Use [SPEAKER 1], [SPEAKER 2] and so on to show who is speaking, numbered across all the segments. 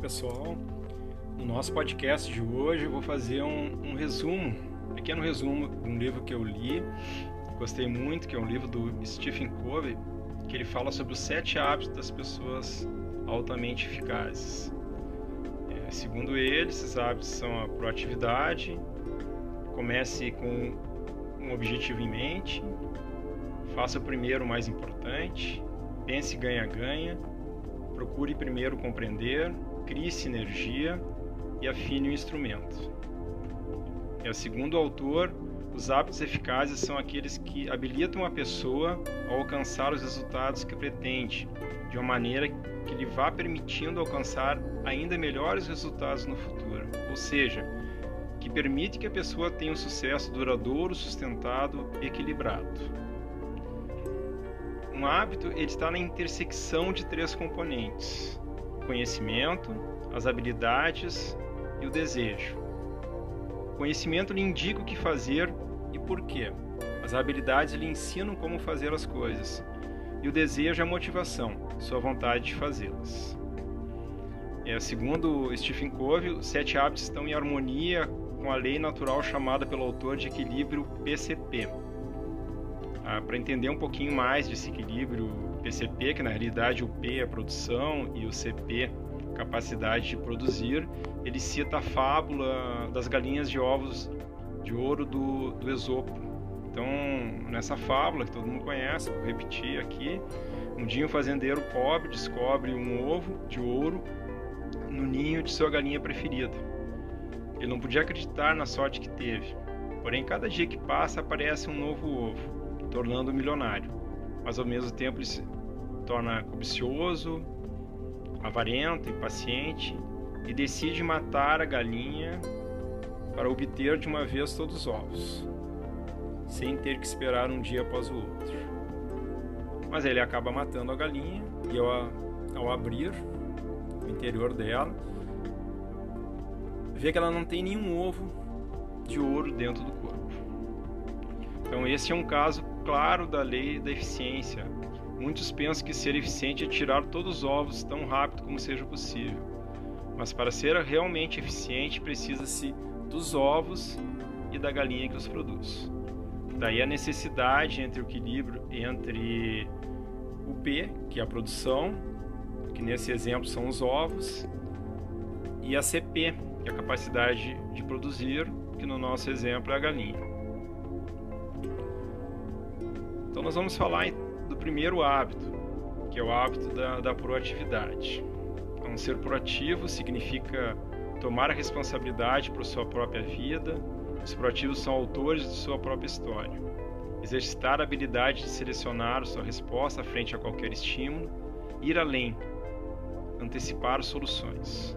[SPEAKER 1] pessoal. No nosso podcast de hoje eu vou fazer um, um resumo, um pequeno resumo de um livro que eu li, gostei muito, que é um livro do Stephen Covey, que ele fala sobre os sete hábitos das pessoas altamente eficazes. É, segundo ele, esses hábitos são a proatividade, comece com um objetivo em mente, faça primeiro o mais importante, pense ganha-ganha, procure primeiro compreender, crie sinergia e afine o instrumento. Segundo o autor, os hábitos eficazes são aqueles que habilitam a pessoa a alcançar os resultados que pretende, de uma maneira que lhe vá permitindo alcançar ainda melhores resultados no futuro. Ou seja, que permite que a pessoa tenha um sucesso duradouro, sustentado equilibrado. Um hábito ele está na intersecção de três componentes: conhecimento, as habilidades e o desejo. O conhecimento lhe indica o que fazer e por quê. As habilidades lhe ensinam como fazer as coisas. E o desejo é a motivação, sua vontade de fazê-las. É, segundo Stephen Covey, os sete hábitos estão em harmonia com a lei natural chamada pelo autor de equilíbrio PCP. Ah, Para entender um pouquinho mais desse equilíbrio PCP, que na realidade o P é produção e o CP capacidade de produzir, ele cita a fábula das galinhas de ovos de ouro do, do Esopo. Então, nessa fábula que todo mundo conhece, vou repetir aqui, um dia um fazendeiro pobre descobre um ovo de ouro no ninho de sua galinha preferida. Ele não podia acreditar na sorte que teve. Porém, cada dia que passa aparece um novo ovo, tornando-o milionário. Mas ao mesmo tempo ele se torna cobicioso, avarento, impaciente e decide matar a galinha para obter de uma vez todos os ovos, sem ter que esperar um dia após o outro. Mas ele acaba matando a galinha e ao, ao abrir o interior dela, vê que ela não tem nenhum ovo de ouro dentro do corpo. Então esse é um caso claro da lei da eficiência. Muitos pensam que ser eficiente é tirar todos os ovos tão rápido como seja possível. Mas para ser realmente eficiente precisa-se dos ovos e da galinha que os produz. Daí a necessidade entre o equilíbrio entre o P, que é a produção, que nesse exemplo são os ovos, e a CP, que é a capacidade de produzir, que no nosso exemplo é a galinha. Então nós vamos falar do primeiro hábito, que é o hábito da, da proatividade. Então, ser proativo significa tomar a responsabilidade por sua própria vida. Os proativos são autores de sua própria história. Exercitar a habilidade de selecionar sua resposta frente a qualquer estímulo, ir além, antecipar soluções.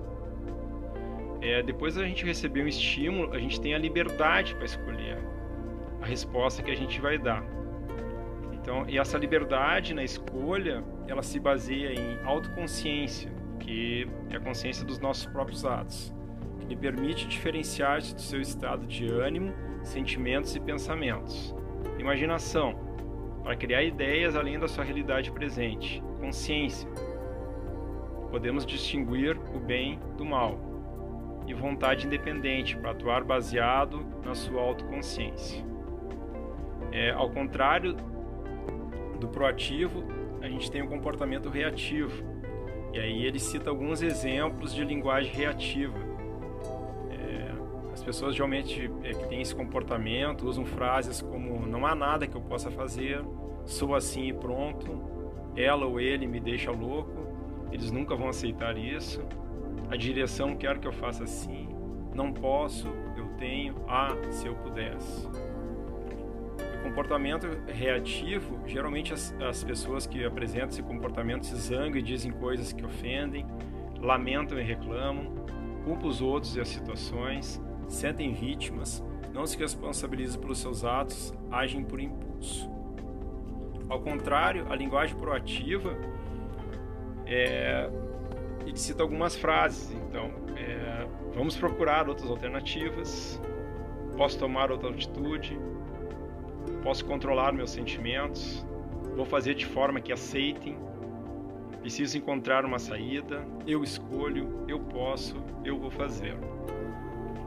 [SPEAKER 1] É, depois da gente receber um estímulo, a gente tem a liberdade para escolher a resposta que a gente vai dar. Então, e essa liberdade na escolha, ela se baseia em autoconsciência, que é a consciência dos nossos próprios atos, que lhe permite diferenciar-se do seu estado de ânimo, sentimentos e pensamentos. Imaginação, para criar ideias além da sua realidade presente. Consciência, podemos distinguir o bem do mal. E vontade independente, para atuar baseado na sua autoconsciência. É, ao contrário do proativo, a gente tem o comportamento reativo. E aí ele cita alguns exemplos de linguagem reativa. É, as pessoas geralmente é, que têm esse comportamento usam frases como não há nada que eu possa fazer, sou assim e pronto, ela ou ele me deixa louco. Eles nunca vão aceitar isso. A direção quer que eu faça assim, não posso, eu tenho, ah, se eu pudesse comportamento reativo, geralmente as, as, pessoas que apresentam esse comportamento se zangam e dizem coisas que ofendem, lamentam e reclamam, culpam os outros e as situações, sentem vítimas, não se responsabilizam pelos seus atos, agem por impulso. Ao contrário, a linguagem proativa é, ele cita algumas frases. Então, é, vamos procurar outras alternativas. Posso tomar outra atitude
[SPEAKER 2] posso controlar meus sentimentos, vou fazer de forma que aceitem.
[SPEAKER 1] Preciso encontrar uma saída, eu escolho, eu posso, eu vou fazer.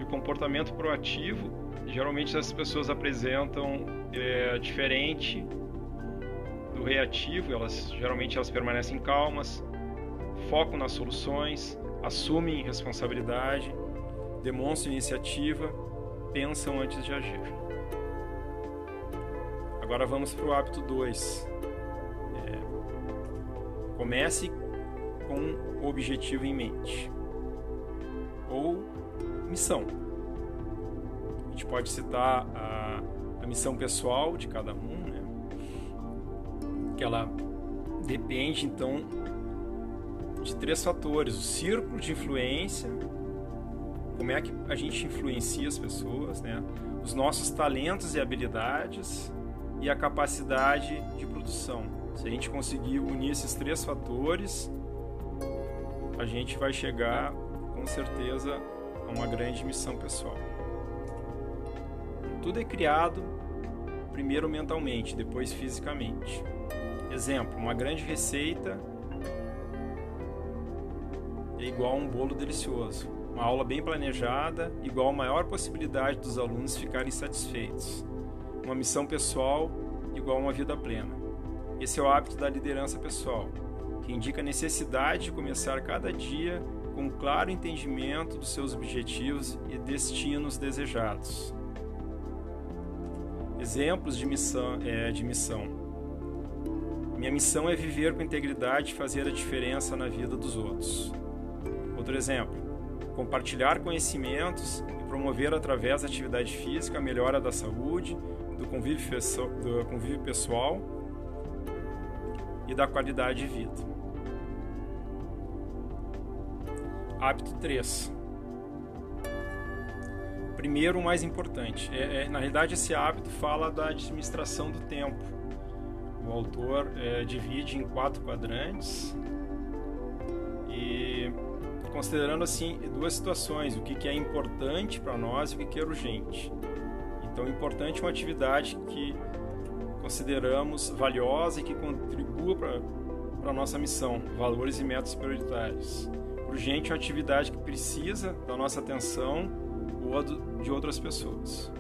[SPEAKER 1] E o comportamento proativo, geralmente as pessoas apresentam é, diferente do reativo, elas geralmente elas permanecem calmas, focam nas soluções, assumem responsabilidade, demonstram iniciativa, pensam antes de agir. Agora vamos para o hábito 2. É, comece com o objetivo em mente ou missão. A gente pode citar a, a missão pessoal de cada um, né? que ela depende então de três fatores: o círculo de influência, como é que a gente influencia as pessoas, né? os nossos talentos e habilidades e a capacidade de produção. Se a gente conseguir unir esses três fatores, a gente vai chegar com certeza a uma grande missão pessoal. Tudo é criado primeiro mentalmente, depois fisicamente. Exemplo, uma grande receita é igual a um bolo delicioso. Uma aula bem planejada igual a maior possibilidade dos alunos ficarem satisfeitos. Uma missão pessoal igual a uma vida plena. Esse é o hábito da liderança pessoal, que indica a necessidade de começar cada dia com um claro entendimento dos seus objetivos e destinos desejados. Exemplos de missão, é, de missão. Minha missão é viver com integridade e fazer a diferença na vida dos outros. Outro exemplo: compartilhar conhecimentos e promover através da atividade física a melhora da saúde, do convívio, do convívio pessoal e da qualidade de vida. Hábito 3. Primeiro, o mais importante. É, é, na realidade, esse hábito fala da administração do tempo. O autor é, divide em quatro quadrantes e considerando assim duas situações, o que, é importante para nós e o que é urgente. Então, importante é uma atividade que consideramos valiosa e que contribua para a nossa missão, valores e metas prioritários. Urgente é uma atividade que precisa da nossa atenção ou de outras pessoas.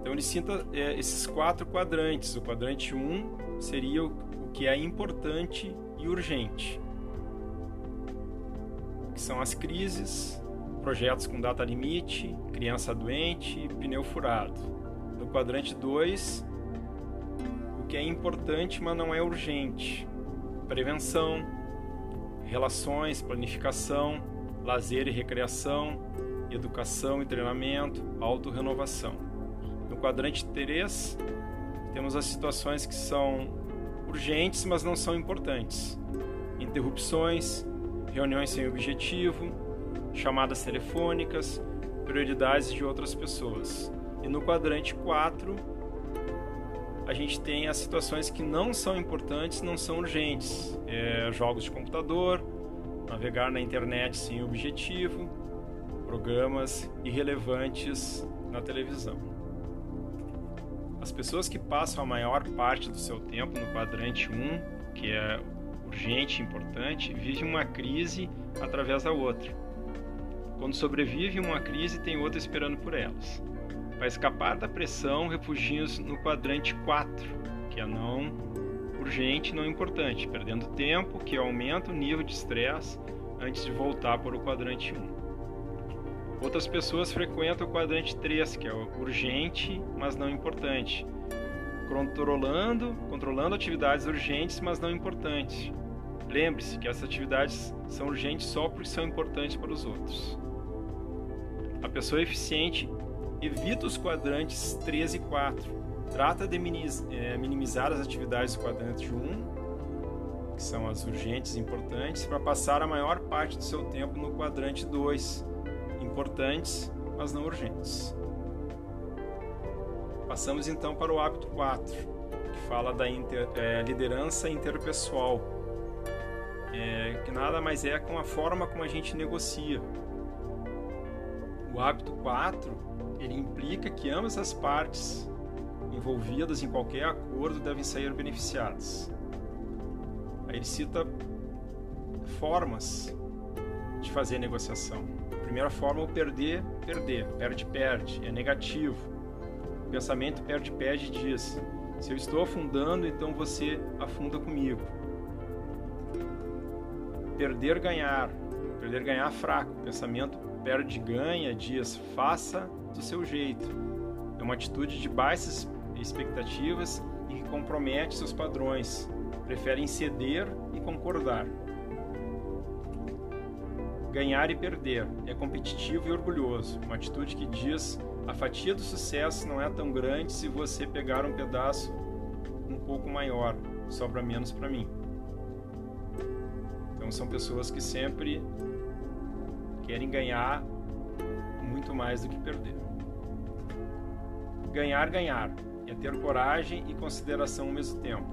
[SPEAKER 1] Então, ele cita é, esses quatro quadrantes. O quadrante 1 um seria o, o que é importante e urgente que são as crises, projetos com data limite, criança doente, pneu furado. No quadrante 2, o que é importante, mas não é urgente: prevenção, relações, planificação, lazer e recreação, educação e treinamento, autorrenovação. No quadrante 3, temos as situações que são urgentes, mas não são importantes: interrupções, reuniões sem objetivo, chamadas telefônicas, prioridades de outras pessoas. E no quadrante 4, a gente tem as situações que não são importantes, não são urgentes. É, jogos de computador, navegar na internet sem objetivo, programas irrelevantes na televisão. As pessoas que passam a maior parte do seu tempo no quadrante 1, que é urgente, importante, vive uma crise através da outra. Quando sobrevive uma crise, tem outra esperando por elas. Para escapar da pressão, refugiam-se no quadrante 4, que é não urgente, não importante, perdendo tempo, que aumenta o nível de estresse antes de voltar para o quadrante 1. Outras pessoas frequentam o quadrante 3, que é urgente, mas não importante, controlando, controlando atividades urgentes, mas não importantes, Lembre-se que essas atividades são urgentes só porque são importantes para os outros. A pessoa eficiente evita os quadrantes 3 e 4. Trata de é, minimizar as atividades do quadrante 1, que são as urgentes e importantes, para passar a maior parte do seu tempo no quadrante 2, importantes, mas não urgentes. Passamos então para o hábito 4, que fala da inter, é, liderança interpessoal é, que nada mais é com a forma como a gente negocia. O hábito 4, ele implica que ambas as partes envolvidas em qualquer acordo devem sair beneficiadas. Aí ele cita formas de fazer negociação. A primeira forma é o perder, perder, perde, perde, é negativo. O pensamento perde, perde diz: se eu estou afundando, então você afunda comigo. Perder, ganhar, perder, ganhar fraco. O pensamento perde, ganha diz: faça do seu jeito. É uma atitude de baixas expectativas e que compromete seus padrões. Preferem ceder e concordar. Ganhar e perder é competitivo e orgulhoso, uma atitude que diz a fatia do sucesso não é tão grande se você pegar um pedaço um pouco maior, sobra menos para mim. Então são pessoas que sempre querem ganhar muito mais do que perder. Ganhar, ganhar é ter coragem e consideração ao mesmo tempo.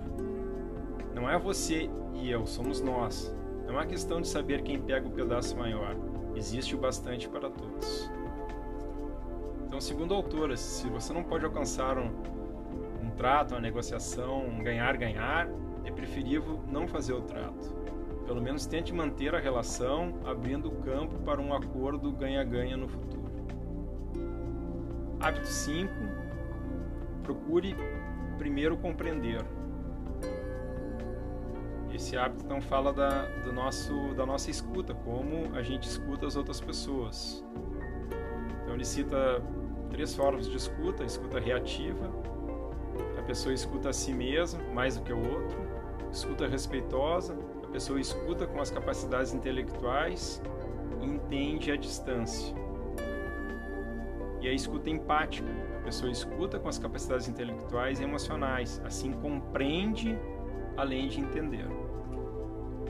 [SPEAKER 1] Não é você e eu, somos nós. Não é questão de saber quem pega o pedaço maior. Existe o bastante para todos. Então, segundo autoras, se você não pode alcançar um, um trato, uma negociação, um ganhar-ganhar, é preferível não fazer o trato. Pelo menos tente manter a relação, abrindo o campo para um acordo ganha-ganha no futuro. Hábito 5. Procure primeiro compreender. Esse hábito então fala da, do nosso, da nossa escuta, como a gente escuta as outras pessoas. Então ele cita três formas de escuta: escuta reativa, a pessoa escuta a si mesma mais do que o outro, escuta respeitosa, a pessoa escuta com as capacidades intelectuais e entende a distância. E a escuta empática, a pessoa escuta com as capacidades intelectuais e emocionais, assim compreende além de entender.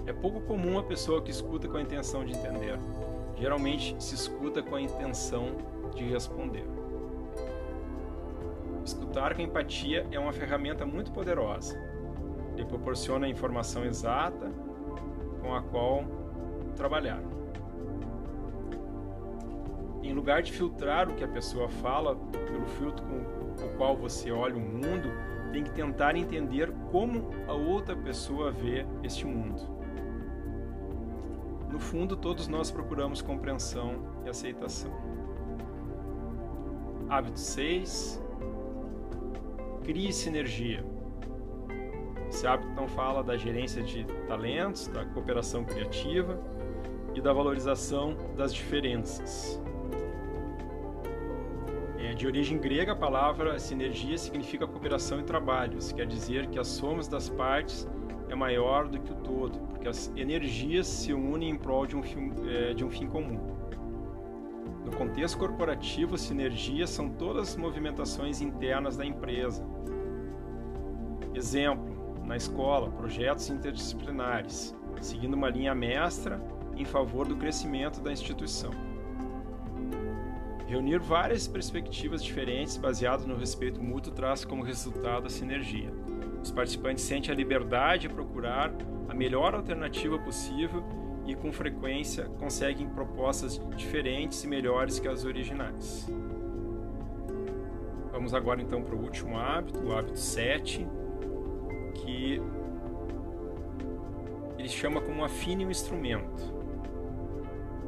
[SPEAKER 1] É pouco comum a pessoa que escuta com a intenção de entender. Geralmente se escuta com a intenção de responder. Escutar com empatia é uma ferramenta muito poderosa. Ele proporciona a informação exata com a qual trabalhar. Em lugar de filtrar o que a pessoa fala pelo filtro com o qual você olha o mundo, tem que tentar entender como a outra pessoa vê este mundo. No fundo, todos nós procuramos compreensão e aceitação. Hábito 6. Crie sinergia. Esse hábito não fala da gerência de talentos, da cooperação criativa e da valorização das diferenças. É de origem grega, a palavra sinergia significa cooperação e trabalho. Isso quer dizer que a soma das partes é maior do que o todo, porque as energias se unem em prol de um fim, é, de um fim comum. No contexto corporativo, sinergias são todas as movimentações internas da empresa. Exemplo, na escola, projetos interdisciplinares, seguindo uma linha mestra em favor do crescimento da instituição. Reunir várias perspectivas diferentes baseadas no respeito mútuo traz como resultado a sinergia. Os participantes sentem a liberdade de procurar a melhor alternativa possível e, com frequência, conseguem propostas diferentes e melhores que as originais. Vamos agora então para o último hábito, o hábito 7, que ele chama como afine o instrumento,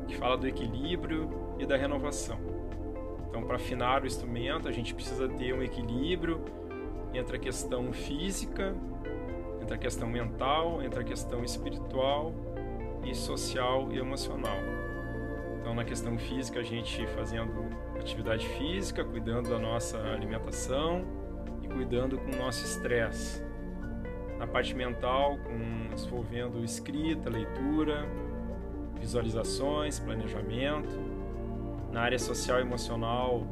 [SPEAKER 1] que fala do equilíbrio e da renovação. Então, para afinar o instrumento, a gente precisa ter um equilíbrio entre a questão física, entre a questão mental, entre a questão espiritual e social e emocional. Então, na questão física, a gente fazendo atividade física, cuidando da nossa alimentação e cuidando com o nosso estresse. Na parte mental, com, envolvendo escrita, leitura, visualizações, planejamento. Na área social e emocional,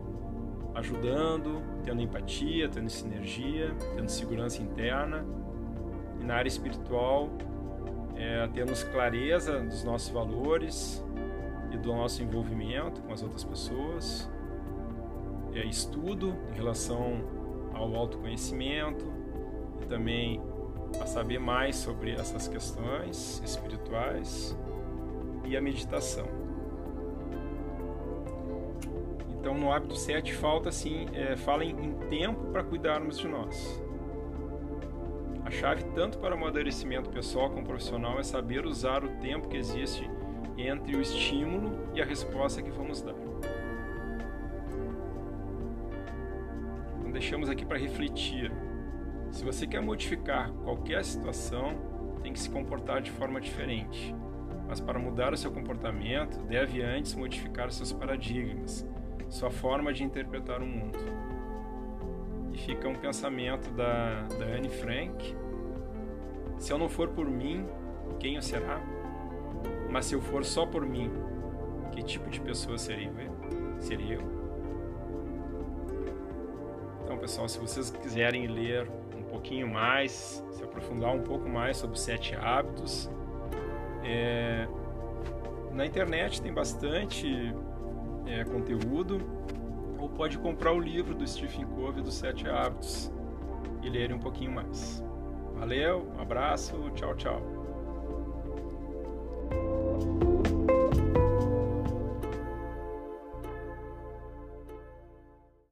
[SPEAKER 1] ajudando, tendo empatia, tendo sinergia, tendo segurança interna. E na área espiritual, é, termos clareza dos nossos valores e do nosso envolvimento com as outras pessoas. É, estudo em relação ao autoconhecimento e também a saber mais sobre essas questões espirituais e a meditação. Então, no hábito 7, falta assim, é, fala em, em tempo para cuidarmos de nós. A chave tanto para o amadurecimento pessoal como profissional é saber usar o tempo que existe entre o estímulo e a resposta que vamos dar. Então deixamos aqui para refletir. Se você quer modificar qualquer situação, tem que se comportar de forma diferente. Mas para mudar o seu comportamento, deve antes modificar seus paradigmas, sua forma de interpretar o mundo. E fica um pensamento da, da Anne Frank: Se eu não for por mim, quem eu será? Mas se eu for só por mim, que tipo de pessoa seria eu? Seria eu? Então, pessoal, se vocês quiserem ler pouquinho mais, se aprofundar um pouco mais sobre sete hábitos, é... na internet tem bastante é, conteúdo, ou pode comprar o livro do Stephen Covey dos Sete Hábitos e ler um pouquinho mais. Valeu, um abraço, tchau, tchau.